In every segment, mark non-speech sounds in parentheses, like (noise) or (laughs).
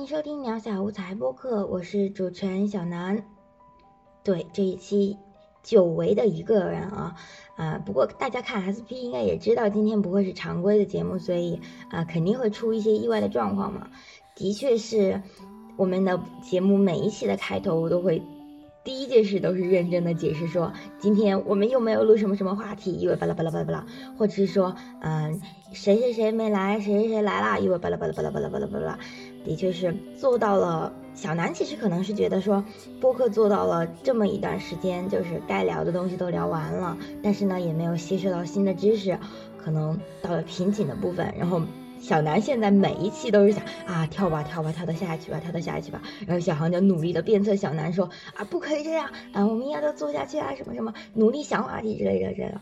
欢迎收听鸟小无才播客，我是主持人小南。对这一期久违的一个人啊啊，不过大家看 SP 应该也知道，今天不会是常规的节目，所以啊肯定会出一些意外的状况嘛。的确是我们的节目每一期的开头我都会。第一件事都是认真的解释说，今天我们又没有录什么什么话题，因为巴拉巴拉巴拉巴拉，或者是说，嗯，谁谁谁没来，谁谁谁来啦，因为巴拉巴拉巴拉巴拉巴拉巴拉，的确是做到了。小南其实可能是觉得说，播客做到了这么一段时间，就是该聊的东西都聊完了，但是呢，也没有吸收到新的知识，可能到了瓶颈的部分，然后。小南现在每一期都是想啊跳吧跳吧跳到下一期吧跳到下一期吧，然后小航就努力的鞭策小南说啊不可以这样啊我们应该都做下去啊什么什么努力想话题之类的这个，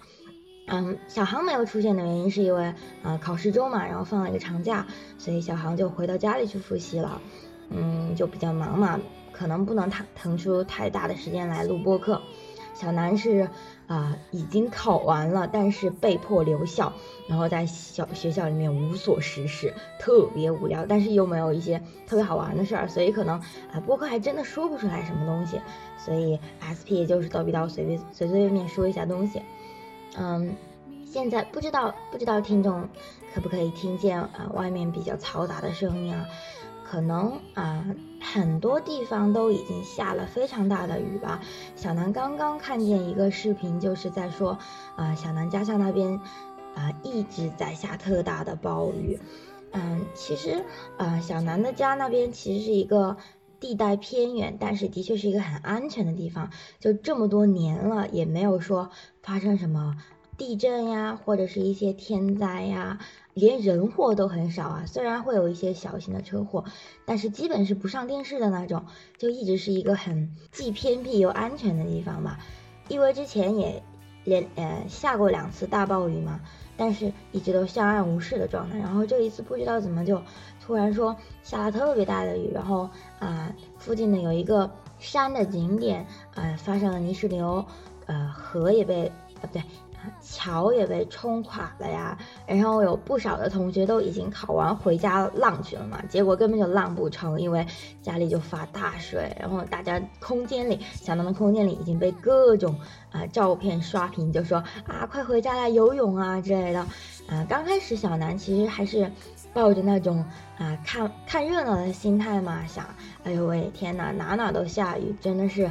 嗯小航没有出现的原因是因为啊考试周嘛，然后放了一个长假，所以小航就回到家里去复习了，嗯就比较忙嘛，可能不能腾腾出太大的时间来录播课。小南是啊已经考完了，但是被迫留校。然后在小学校里面无所事事，特别无聊，但是又没有一些特别好玩的事儿，所以可能啊播客还真的说不出来什么东西，所以 SP 也就是叨逼叨随便随随便便说一下东西。嗯，现在不知道不知道听众可不可以听见啊外面比较嘈杂的声音啊？可能啊很多地方都已经下了非常大的雨吧。小南刚刚看见一个视频，就是在说啊小南家乡那边。啊，一直在下特大的暴雨。嗯，其实啊，小南的家那边其实是一个地带偏远，但是的确是一个很安全的地方。就这么多年了，也没有说发生什么地震呀，或者是一些天灾呀，连人祸都很少啊。虽然会有一些小型的车祸，但是基本是不上电视的那种，就一直是一个很既偏僻又安全的地方吧。因为之前也连呃下过两次大暴雨嘛。但是一直都相安无事的状态，然后这一次不知道怎么就突然说下了特别大的雨，然后啊附近的有一个山的景点啊发生了泥石流，呃河也被啊不对。桥也被冲垮了呀，然后有不少的同学都已经考完回家浪去了嘛，结果根本就浪不成，因为家里就发大水，然后大家空间里，小南的空间里已经被各种啊照片刷屏，就说啊快回家来游泳啊之类的，啊刚开始小南其实还是抱着那种啊看看热闹的心态嘛，想哎呦喂天哪哪哪都下雨，真的是，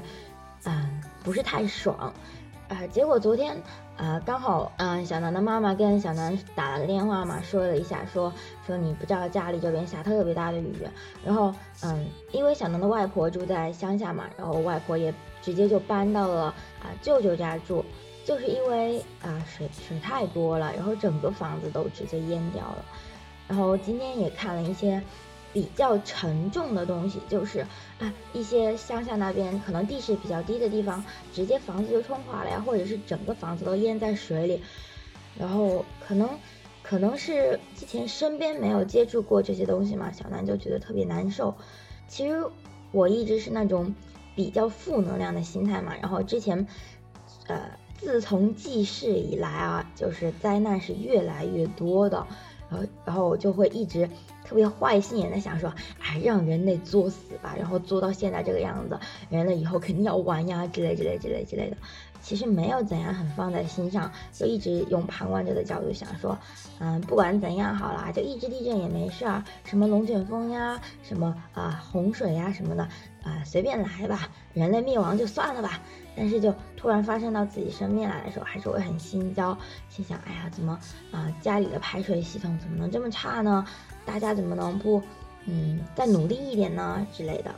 嗯不是太爽，啊结果昨天。啊，刚好，嗯，小南的妈妈跟小南打了个电话嘛，说了一下，说说你不知道家里这边下特别大的雨，然后，嗯，因为小南的外婆住在乡下嘛，然后外婆也直接就搬到了啊舅舅家住，就是因为啊水水太多了，然后整个房子都直接淹掉了，然后今天也看了一些。比较沉重的东西就是啊，一些乡下那边可能地势比较低的地方，直接房子就冲垮了呀，或者是整个房子都淹在水里。然后可能可能是之前身边没有接触过这些东西嘛，小南就觉得特别难受。其实我一直是那种比较负能量的心态嘛，然后之前呃，自从记事以来啊，就是灾难是越来越多的，然后然后我就会一直。特别坏心眼的想说，哎，让人类作死吧，然后作到现在这个样子，人类以后肯定要完呀，之类之类之类之类的。其实没有怎样很放在心上，就一直用旁观者的角度想说，嗯，不管怎样好啦，就一直地震也没事儿，什么龙卷风呀，什么啊洪水呀什么的，啊随便来吧，人类灭亡就算了吧。但是就突然发生到自己身边来的时候，还是会很心焦，心想，哎呀，怎么啊家里的排水系统怎么能这么差呢？大家怎么能不，嗯，再努力一点呢之类的？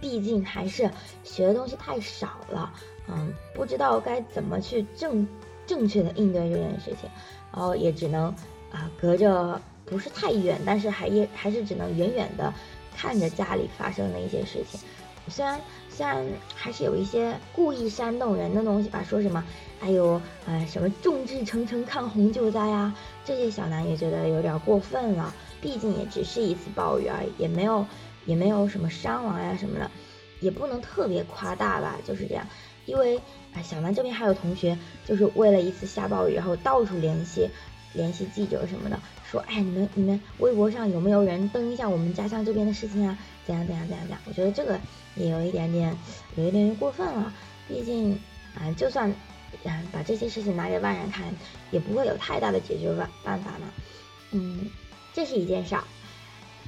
毕竟还是学的东西太少了，嗯，不知道该怎么去正正确的应对这件事情，然后也只能啊，隔着不是太远，但是还也还是只能远远的看着家里发生的一些事情。虽然虽然还是有一些故意煽动人的东西吧，说什么，还有呃什么众志成城抗洪救灾啊，这些小南也觉得有点过分了。毕竟也只是一次暴雨而已，也没有，也没有什么伤亡呀什么的，也不能特别夸大吧，就是这样。因为啊，小南这边还有同学，就是为了一次下暴雨，然后到处联系，联系记者什么的，说，哎，你们你们微博上有没有人登一下我们家乡这边的事情啊？怎样怎样怎样怎样？我觉得这个也有一点点，有一点点过分了。毕竟啊，就算啊把这些事情拿给外人看，也不会有太大的解决办办法嘛。嗯，这是一件事儿。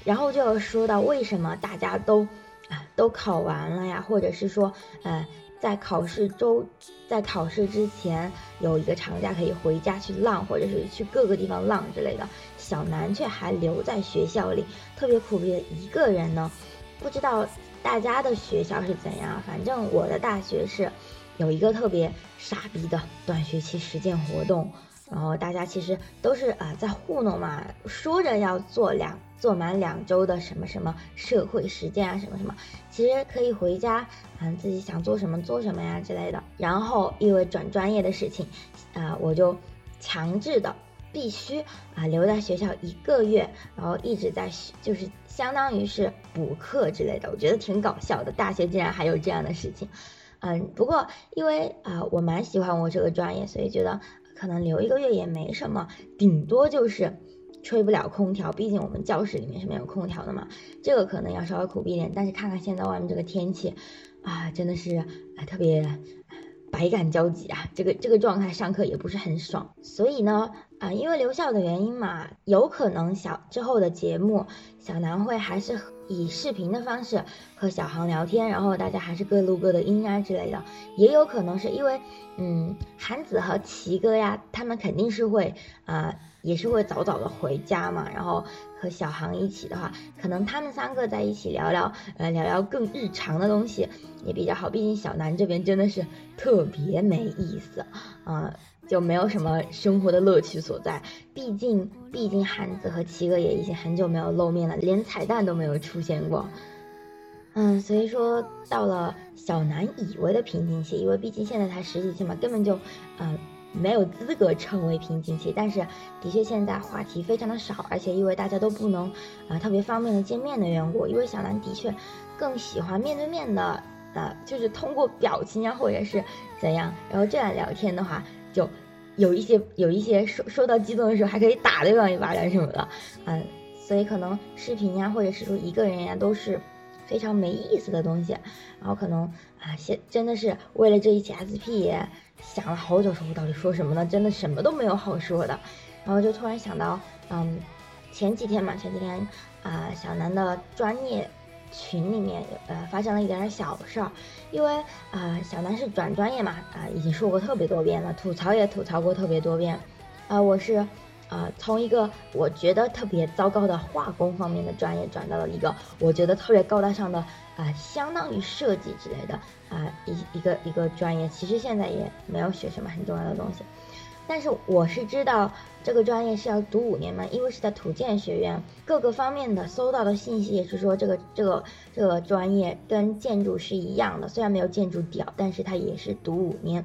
然后就要说到为什么大家都啊都考完了呀，或者是说呃。在考试周，在考试之前有一个长假可以回家去浪，或者是去各个地方浪之类的。小南却还留在学校里，特别苦逼的一个人呢。不知道大家的学校是怎样，反正我的大学是有一个特别傻逼的短学期实践活动。然后大家其实都是啊在糊弄嘛，说着要做两做满两周的什么什么社会实践啊什么什么，其实可以回家嗯自己想做什么做什么呀之类的。然后因为转专业的事情，啊我就强制的必须啊留在学校一个月，然后一直在学就是相当于是补课之类的。我觉得挺搞笑的，大学竟然还有这样的事情。嗯，不过因为啊我蛮喜欢我这个专业，所以觉得。可能留一个月也没什么，顶多就是吹不了空调，毕竟我们教室里面是没有空调的嘛。这个可能要稍微苦逼一点，但是看看现在外面这个天气，啊，真的是啊特别百感交集啊。这个这个状态上课也不是很爽，所以呢，啊，因为留校的原因嘛，有可能小之后的节目小南会还是。以视频的方式和小航聊天，然后大家还是各录各的音啊之类的，也有可能是因为，嗯，韩子和齐哥呀，他们肯定是会啊，也是会早早的回家嘛，然后和小航一起的话，可能他们三个在一起聊聊，呃，聊聊更日常的东西也比较好，毕竟小南这边真的是特别没意思啊。就没有什么生活的乐趣所在，毕竟毕竟韩子和齐哥也已经很久没有露面了，连彩蛋都没有出现过。嗯，所以说到了小南以为的瓶颈期，因为毕竟现在才十几期嘛，根本就呃没有资格称为瓶颈期。但是的确现在话题非常的少，而且因为大家都不能啊特别方便的见面的缘故，因为小南的确更喜欢面对面的，呃就是通过表情啊或者是怎样，然后这样聊天的话。就有一些有一些受受到激动的时候，还可以打对方一巴掌什么的，嗯，所以可能视频呀，或者是说一个人呀，都是非常没意思的东西。然后可能啊，现真的是为了这一期 SP，想了好久，说我到底说什么呢？真的什么都没有好说的。然后就突然想到，嗯，前几天嘛，前几天啊，小南的专业。群里面呃发生了一点点小事儿，因为啊小南是转专业嘛啊已经说过特别多遍了，吐槽也吐槽过特别多遍，啊我是啊从一个我觉得特别糟糕的化工方面的专业转到了一个我觉得特别高大上的啊相当于设计之类的啊一一个一个专业，其实现在也没有学什么很重要的东西。但是我是知道这个专业是要读五年嘛，因为是在土建学院，各个方面的搜到的信息也是说这个这个这个专业跟建筑是一样的，虽然没有建筑屌，但是它也是读五年。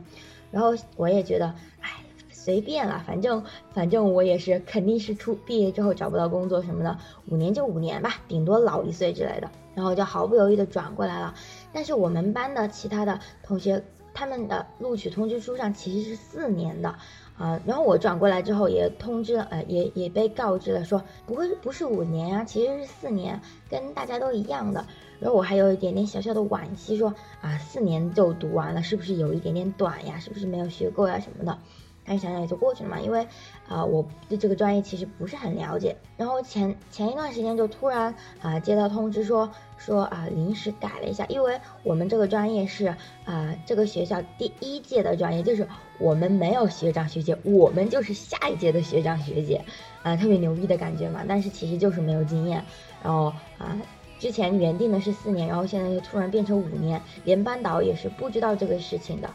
然后我也觉得，哎，随便了，反正反正我也是肯定是出毕业之后找不到工作什么的，五年就五年吧，顶多老一岁之类的。然后就毫不犹豫的转过来了。但是我们班的其他的同学，他们的录取通知书上其实是四年的。啊，然后我转过来之后也通知了，呃，也也被告知了，说不会不是五年呀，其实是四年，跟大家都一样的。然后我还有一点点小小的惋惜，说啊，四年就读完了，是不是有一点点短呀？是不是没有学够呀什么的？但是想想也就过去了嘛，因为啊，我对这个专业其实不是很了解。然后前前一段时间就突然啊接到通知说说啊临时改了一下，因为我们这个专业是啊这个学校第一届的专业，就是我们没有学长学姐，我们就是下一届的学长学姐，啊特别牛逼的感觉嘛。但是其实就是没有经验。然后啊之前原定的是四年，然后现在又突然变成五年，连班导也是不知道这个事情的。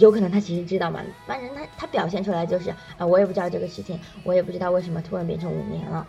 有可能他其实知道嘛，反正他他表现出来就是啊，我也不知道这个事情，我也不知道为什么突然变成五年了。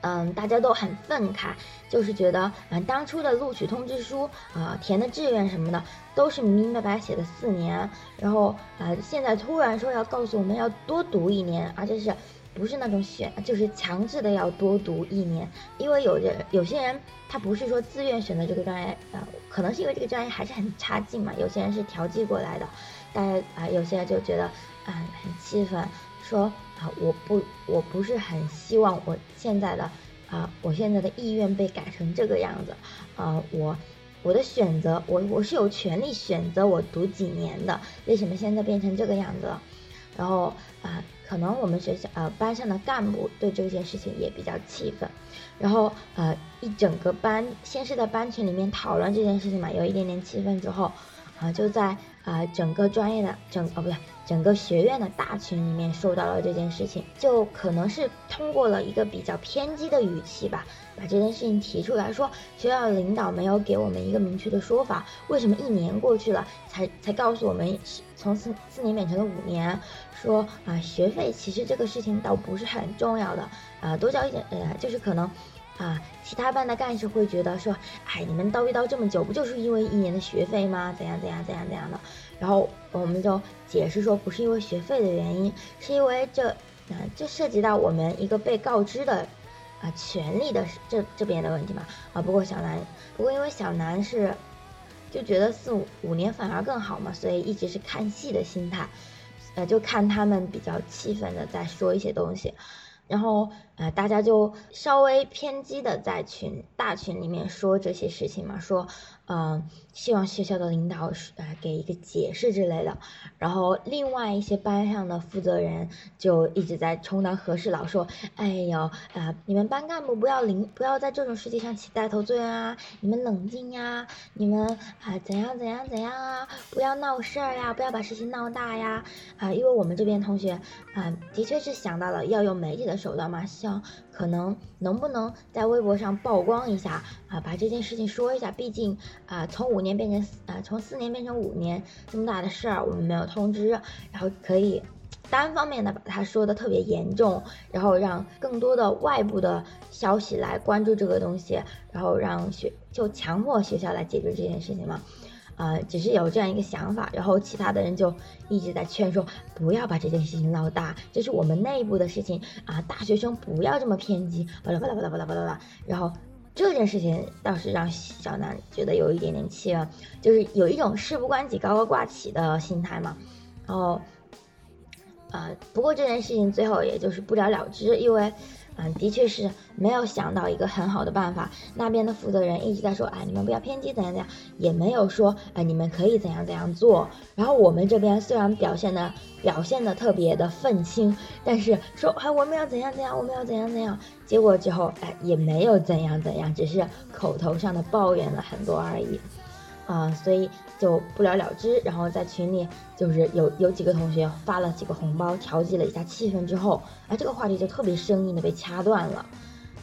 嗯，大家都很愤慨，就是觉得啊，当初的录取通知书啊，填的志愿什么的都是明明白白写的四年，然后啊，现在突然说要告诉我们要多读一年，而且是。不是那种选，就是强制的要多读一年，因为有的有些人他不是说自愿选择这个专业，呃，可能是因为这个专业还是很差劲嘛。有些人是调剂过来的，大家啊，有些人就觉得啊很气愤，说啊，我不我不是很希望我现在的啊，我现在的意愿被改成这个样子啊，我我的选择，我我是有权利选择我读几年的，为什么现在变成这个样子了？然后啊，可能我们学校呃班上的干部对这件事情也比较气愤，然后呃一整个班先是在班群里面讨论这件事情嘛，有一点点气愤之后。啊，就在啊整个专业的整哦不对，整个学院的大群里面收到了这件事情，就可能是通过了一个比较偏激的语气吧，把这件事情提出来说，学校领导没有给我们一个明确的说法，为什么一年过去了才才告诉我们从四四年变成了五年，说啊学费其实这个事情倒不是很重要的啊，多交一点呃就是可能。啊，其他班的干事会觉得说，哎，你们叨一叨这么久，不就是因为一年的学费吗？怎样怎样怎样怎样的？然后我们就解释说，不是因为学费的原因，是因为这，啊，这涉及到我们一个被告知的，啊，权利的这这边的问题嘛。啊，不过小南，不过因为小南是，就觉得四五五年反而更好嘛，所以一直是看戏的心态，呃，就看他们比较气愤的在说一些东西。然后，呃，大家就稍微偏激的在群大群里面说这些事情嘛，说。嗯，希望学校的领导呃给一个解释之类的。然后另外一些班上的负责人就一直在充当和事佬，说：“哎呦，啊，你们班干部不要领，不要在这种事情上起带头作用啊！你们冷静呀，你们啊怎样怎样怎样啊，不要闹事儿呀，不要把事情闹大呀！啊，因为我们这边同学啊，的确是想到了要用媒体的手段嘛，像可能能不能在微博上曝光一下啊，把这件事情说一下，毕竟。”啊，从五年变成啊，从四年变成五年这么大的事儿，我们没有通知，然后可以单方面的把它说的特别严重，然后让更多的外部的消息来关注这个东西，然后让学就强迫学校来解决这件事情嘛，啊，只是有这样一个想法，然后其他的人就一直在劝说不要把这件事情闹大，这是我们内部的事情啊，大学生不要这么偏激，巴拉巴拉巴拉巴拉巴拉，然后。这件事情倒是让小南觉得有一点点气了，就是有一种事不关己高高挂起的心态嘛。然后，呃，不过这件事情最后也就是不了了之，因为。嗯，的确是没有想到一个很好的办法。那边的负责人一直在说，哎，你们不要偏激，怎样怎样，也没有说，哎，你们可以怎样怎样做。然后我们这边虽然表现的表现的特别的愤青，但是说，哎，我们要怎样怎样，我们要怎样怎样，结果之后，哎，也没有怎样怎样，只是口头上的抱怨了很多而已。啊，所以就不了了之。然后在群里，就是有有几个同学发了几个红包，调剂了一下气氛之后，啊，这个话题就特别生硬的被掐断了，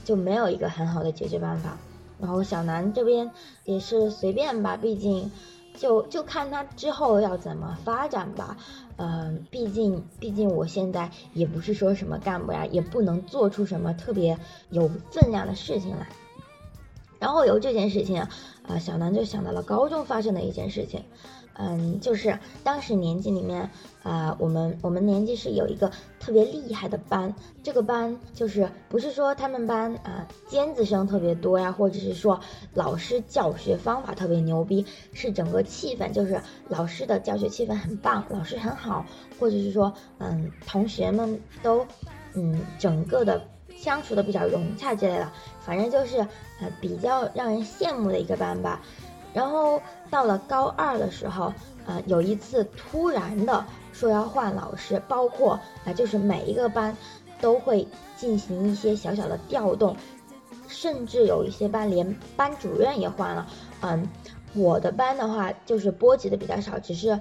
就没有一个很好的解决办法。然后小南这边也是随便吧，毕竟就就看他之后要怎么发展吧。嗯，毕竟毕竟我现在也不是说什么干部呀，也不能做出什么特别有分量的事情来。然后由这件事情，啊小南就想到了高中发生的一件事情，嗯，就是当时年级里面，啊，我们我们年级是有一个特别厉害的班，这个班就是不是说他们班啊尖子生特别多呀，或者是说老师教学方法特别牛逼，是整个气氛就是老师的教学气氛很棒，老师很好，或者是说，嗯，同学们都，嗯，整个的。相处的比较融洽之类的，反正就是呃比较让人羡慕的一个班吧。然后到了高二的时候，呃有一次突然的说要换老师，包括啊就是每一个班都会进行一些小小的调动，甚至有一些班连班主任也换了。嗯，我的班的话就是波及的比较少，只是。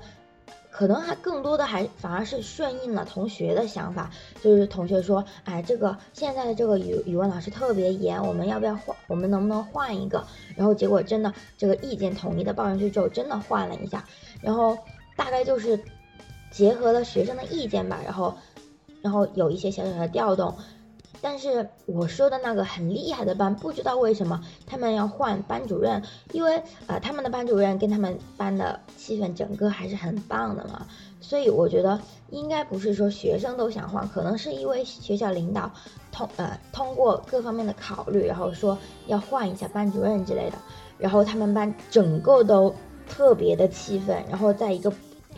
可能还更多的还反而是顺应了同学的想法，就是同学说，哎，这个现在的这个语语文老师特别严，我们要不要换？我们能不能换一个？然后结果真的这个意见统一的报上去之后，真的换了一下，然后大概就是结合了学生的意见吧，然后然后有一些小小的调动。但是我说的那个很厉害的班，不知道为什么他们要换班主任，因为呃他们的班主任跟他们班的气氛整个还是很棒的嘛，所以我觉得应该不是说学生都想换，可能是因为学校领导通呃通过各方面的考虑，然后说要换一下班主任之类的，然后他们班整个都特别的气愤，然后在一个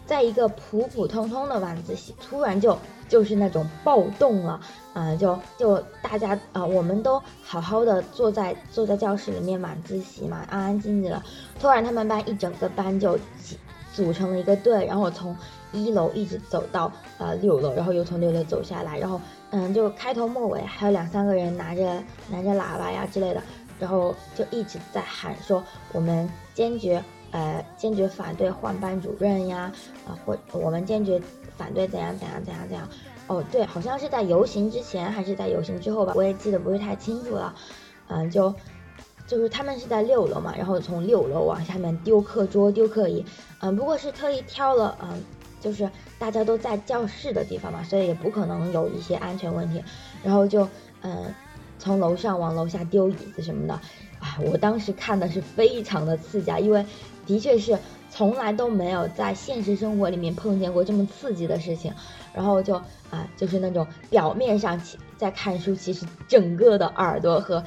在一个普普通通的晚自习，突然就就是那种暴动了，啊，就就大家啊，我们都好好的坐在坐在教室里面晚自习嘛，安安静静的，突然他们班一整个班就组成了一个队，然后从一楼一直走到呃六楼，然后又从六楼走下来，然后嗯，就开头末尾还有两三个人拿着拿着喇叭呀之类的，然后就一直在喊说我们坚决。呃，坚决反对换班主任呀，啊，或我们坚决反对怎样怎样怎样怎样。哦，对，好像是在游行之前还是在游行之后吧，我也记得不是太清楚了。嗯，就就是他们是在六楼嘛，然后从六楼往下面丢课桌、丢课椅。嗯，不过是特意挑了，嗯，就是大家都在教室的地方嘛，所以也不可能有一些安全问题。然后就嗯，从楼上往楼下丢椅子什么的。啊，我当时看的是非常的刺激啊，因为。的确是从来都没有在现实生活里面碰见过这么刺激的事情，然后就啊，就是那种表面上在看书，其实整个的耳朵和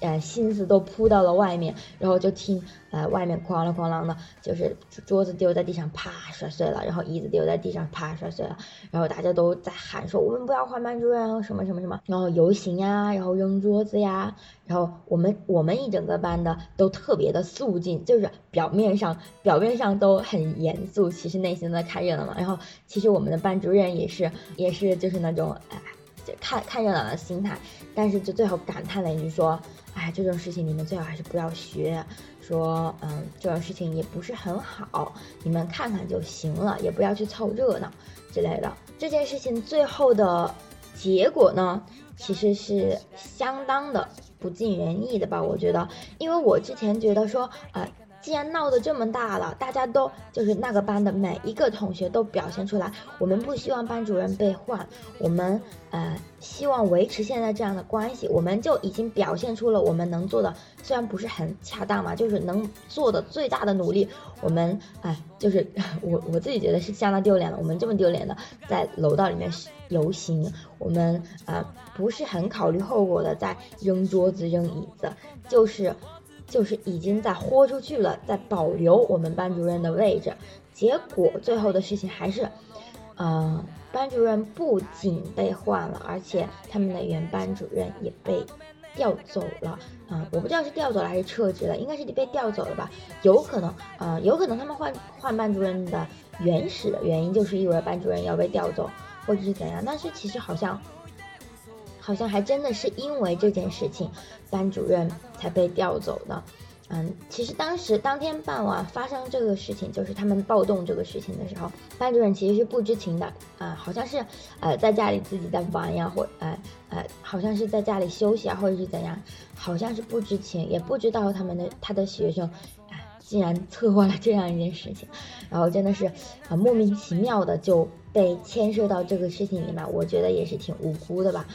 呃心思都扑到了外面，然后就听呃外面哐啷哐啷的，就是桌子丢在地上啪摔碎了，然后椅子丢在地上啪摔碎了，然后大家都在喊说我们不要换班主任啊什么什么什么，然后游行呀，然后扔桌子呀，然后我们我们一整个班的都特别的肃静，就是表面上表面上都很严肃，其实内心在看热闹嘛，然后其实我们的班主任也是也是就是那种哎。就看看热闹的心态，但是就最后感叹了一句说：“哎，这种事情你们最好还是不要学。说，嗯，这种事情也不是很好，你们看看就行了，也不要去凑热闹之类的。这件事情最后的结果呢，其实是相当的不尽人意的吧？我觉得，因为我之前觉得说，啊。既然闹得这么大了，大家都就是那个班的每一个同学都表现出来，我们不希望班主任被换，我们呃希望维持现在这样的关系，我们就已经表现出了我们能做的，虽然不是很恰当嘛，就是能做的最大的努力。我们哎，就是 (laughs) 我我自己觉得是相当丢脸的，我们这么丢脸的在楼道里面游行，我们啊不是很考虑后果的在扔桌子扔椅子，就是。就是已经在豁出去了，在保留我们班主任的位置，结果最后的事情还是，嗯，班主任不仅被换了，而且他们的原班主任也被调走了。嗯，我不知道是调走了还是撤职了，应该是被调走了吧？有可能，呃，有可能他们换换班主任的原始的原因就是因为班主任要被调走，或者是怎样。但是其实好像。好像还真的是因为这件事情，班主任才被调走的。嗯，其实当时当天傍晚发生这个事情，就是他们暴动这个事情的时候，班主任其实是不知情的。啊，好像是呃在家里自己在玩呀，或呃呃，好像是在家里休息啊，或者是怎样，好像是不知情，也不知道他们的他的学生，哎，竟然策划了这样一件事情，然后真的是啊莫名其妙的就被牵涉到这个事情里面，我觉得也是挺无辜的吧。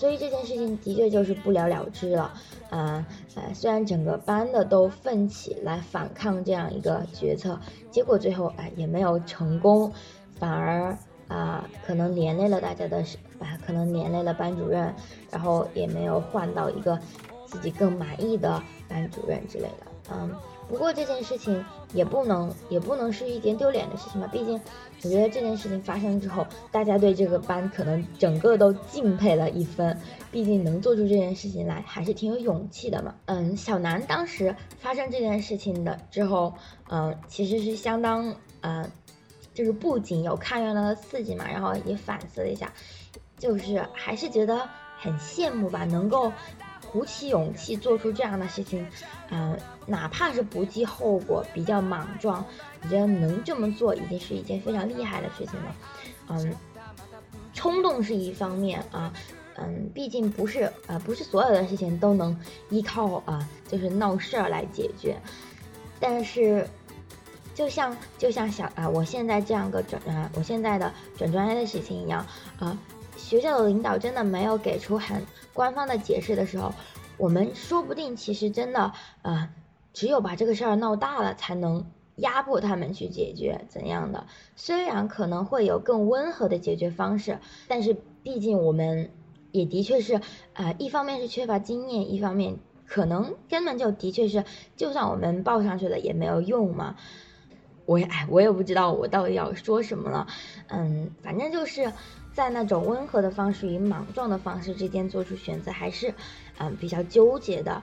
所以这件事情的确就是不了了之了，啊，呃，虽然整个班的都奋起来反抗这样一个决策，结果最后哎也没有成功，反而啊可能连累了大家的，啊可能连累了班主任，然后也没有换到一个自己更满意的班主任之类的，嗯。不过这件事情也不能也不能是一件丢脸的事情吧，毕竟我觉得这件事情发生之后，大家对这个班可能整个都敬佩了一分，毕竟能做出这件事情来还是挺有勇气的嘛。嗯，小南当时发生这件事情的之后，嗯，其实是相当嗯，就是不仅有看热闹的刺激嘛，然后也反思了一下，就是还是觉得很羡慕吧，能够。鼓起勇气做出这样的事情，嗯，哪怕是不计后果，比较莽撞，我觉得能这么做已经是一件非常厉害的事情了。嗯，冲动是一方面啊，嗯，毕竟不是呃不是所有的事情都能依靠啊就是闹事儿来解决。但是，就像就像小啊我现在这样个转啊我现在的转专业的事情一样啊。学校的领导真的没有给出很官方的解释的时候，我们说不定其实真的，呃，只有把这个事儿闹大了，才能压迫他们去解决怎样的。虽然可能会有更温和的解决方式，但是毕竟我们也的确是，呃，一方面是缺乏经验，一方面可能根本就的确是，就算我们报上去了也没有用嘛。我也哎，我也不知道我到底要说什么了，嗯，反正就是。在那种温和的方式与莽撞的方式之间做出选择，还是嗯比较纠结的。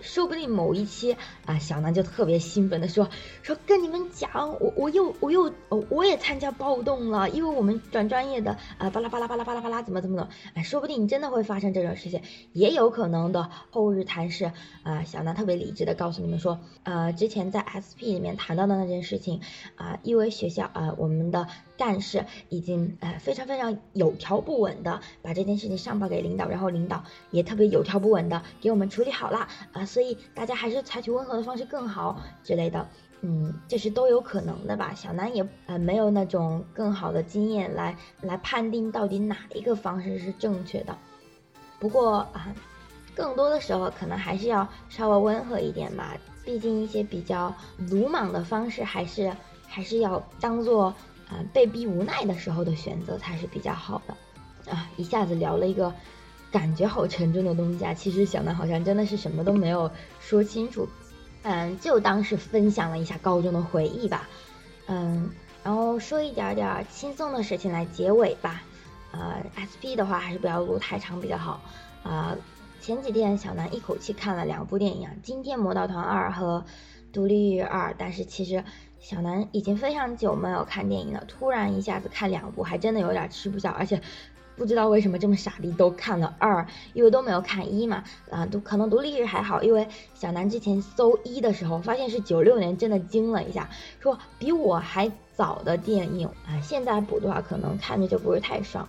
说不定某一期啊，小南就特别兴奋的说说跟你们讲，我我又我又我也参加暴动了，因为我们转专业的啊，巴拉巴拉巴拉巴拉巴拉怎么怎么的，哎，说不定真的会发生这种事情，也有可能的。后日谈是啊，小南特别理智的告诉你们说，呃，之前在 SP 里面谈到的那件事情啊，因为学校啊，我们的但是已经呃非常非常有条不紊的把这件事情上报给领导，然后领导也特别有条不紊的给我们处理好了啊。所以大家还是采取温和的方式更好之类的，嗯，这是都有可能的吧。小南也呃没有那种更好的经验来来判定到底哪一个方式是正确的。不过啊，更多的时候可能还是要稍微温和一点吧。毕竟一些比较鲁莽的方式，还是还是要当做被逼无奈的时候的选择才是比较好的。啊，一下子聊了一个。感觉好沉重的东西啊！其实小南好像真的是什么都没有说清楚，嗯，就当是分享了一下高中的回忆吧，嗯，然后说一点点轻松的事情来结尾吧，呃，SP 的话还是不要录太长比较好，啊，前几天小南一口气看了两部电影啊，今天《魔道团二》和《独立日二》，但是其实小南已经非常久没有看电影了，突然一下子看两部，还真的有点吃不消，而且。不知道为什么这么傻逼都看了二，因为都没有看一嘛，啊，都可能独立日还好，因为小南之前搜一的时候发现是九六年，真的惊了一下，说比我还早的电影啊，现在补的话可能看着就不是太爽。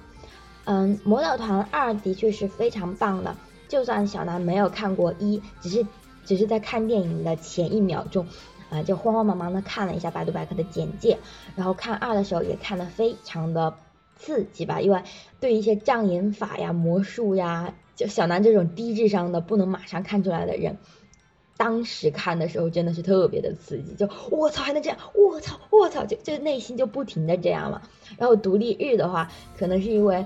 嗯，魔导团二的确是非常棒的，就算小南没有看过一，只是只是在看电影的前一秒钟，啊，就慌慌忙忙的看了一下百度百科的简介，然后看二的时候也看得非常的。刺激吧，因为对一些障眼法呀、魔术呀，就小南这种低智商的不能马上看出来的人，当时看的时候真的是特别的刺激，就我操还能这样，我操我操，就就内心就不停的这样了。然后独立日的话，可能是因为，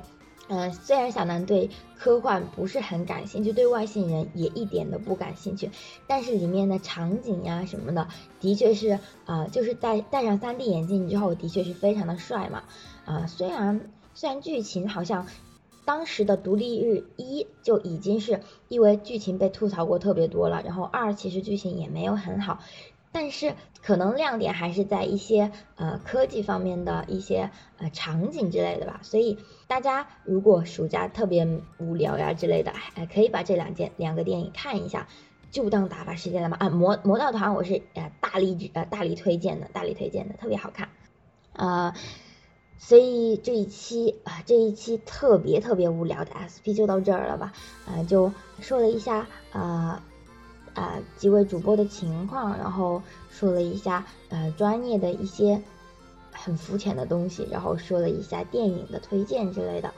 嗯，虽然小南对科幻不是很感兴趣，对外星人也一点都不感兴趣，但是里面的场景呀什么的，的确是啊，就是戴戴上 3D 眼镜之后，的确是非常的帅嘛。啊，虽然虽然剧情好像当时的独立日一就已经是因为剧情被吐槽过特别多了，然后二其实剧情也没有很好，但是可能亮点还是在一些呃科技方面的一些呃场景之类的吧。所以大家如果暑假特别无聊呀之类的，哎，可以把这两件两个电影看一下，就当打发时间了嘛。啊，魔魔道团我是呃大力呃大力推荐的，大力推荐的，特别好看，啊。所以这一期啊，这一期特别特别无聊的 SP 就到这儿了吧？啊，就说了一下啊啊几位主播的情况，然后说了一下呃专业的一些很肤浅的东西，然后说了一下电影的推荐之类的。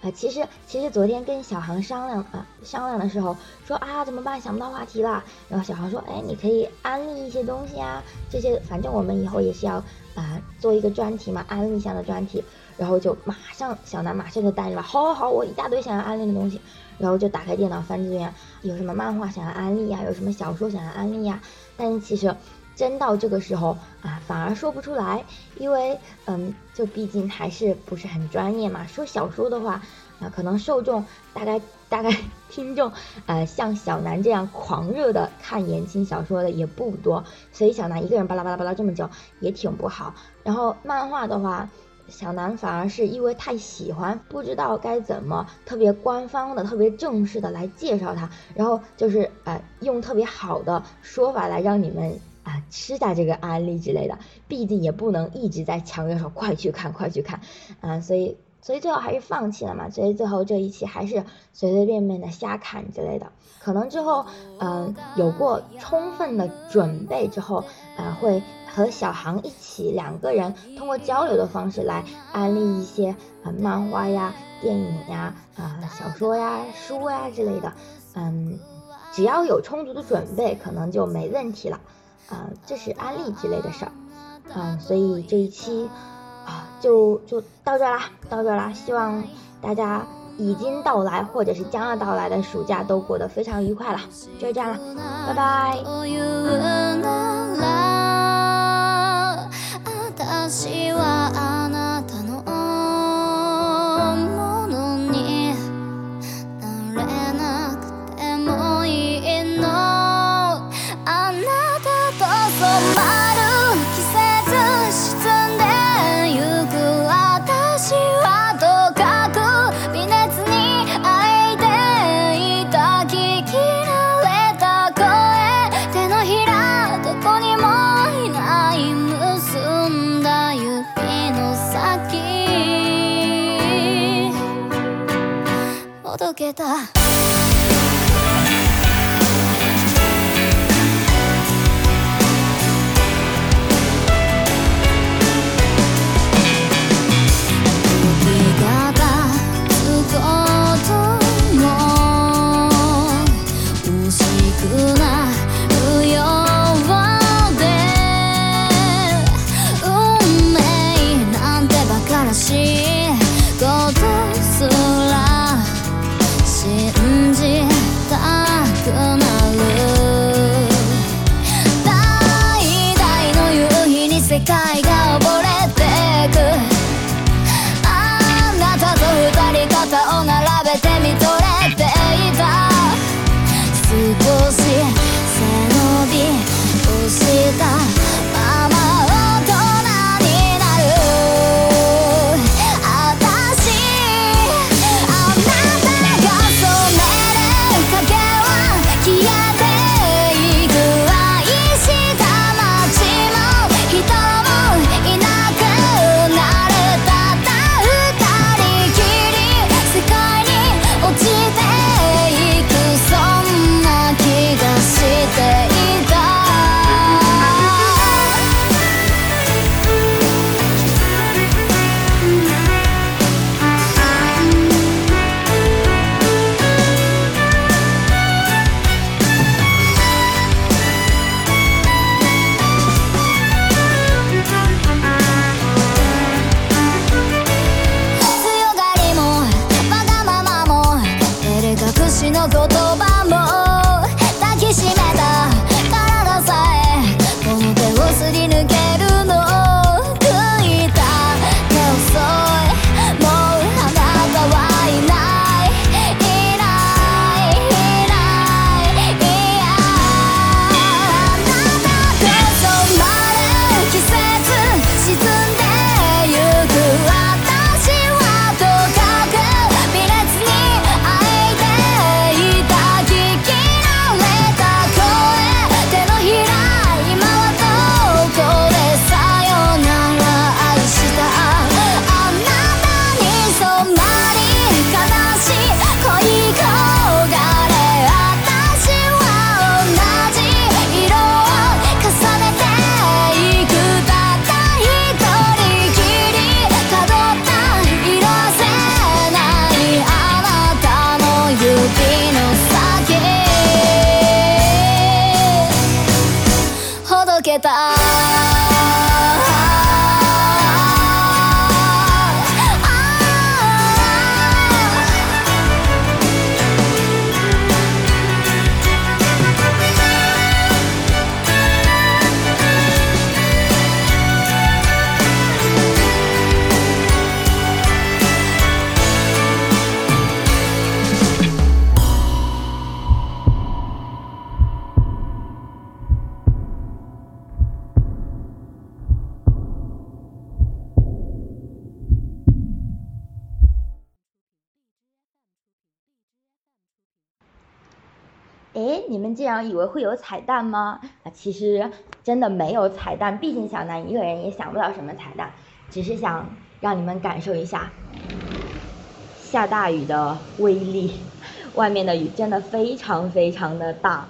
啊，其实其实昨天跟小航商量啊商量的时候说啊怎么办想不到话题了，然后小航说哎你可以安利一些东西啊，这些反正我们以后也是要啊做一个专题嘛安利项的专题，然后就马上小南马上就答应了，好好好我一大堆想要安利的东西，然后就打开电脑翻资源，有什么漫画想要安利呀，有什么小说想要安利呀，但是其实。真到这个时候啊，反而说不出来，因为嗯，就毕竟还是不是很专业嘛。说小说的话，啊，可能受众大概大概 (laughs) 听众，呃，像小南这样狂热的看言情小说的也不多，所以小南一个人巴拉巴拉巴拉这么久也挺不好。然后漫画的话，小南反而是因为太喜欢，不知道该怎么特别官方的、特别正式的来介绍它，然后就是呃，用特别好的说法来让你们。啊，吃下这个安利之类的，毕竟也不能一直在强调说快去看，快去看，啊，所以所以最后还是放弃了嘛，所以最后这一期还是随随便便的瞎看之类的，可能之后嗯有过充分的准备之后，啊会和小航一起两个人通过交流的方式来安利一些啊漫画呀、电影呀、啊小说呀、书呀之类的，嗯，只要有充足的准备，可能就没问题了。啊，这是安利之类的事儿，啊，所以这一期啊，就就到这啦，到这啦，希望大家已经到来或者是将要到来的暑假都过得非常愉快了，就这样了，拜拜。けた。们竟然以为会有彩蛋吗？啊，其实真的没有彩蛋，毕竟小南一个人也想不到什么彩蛋，只是想让你们感受一下下大雨的威力。(laughs) 外面的雨真的非常非常的大。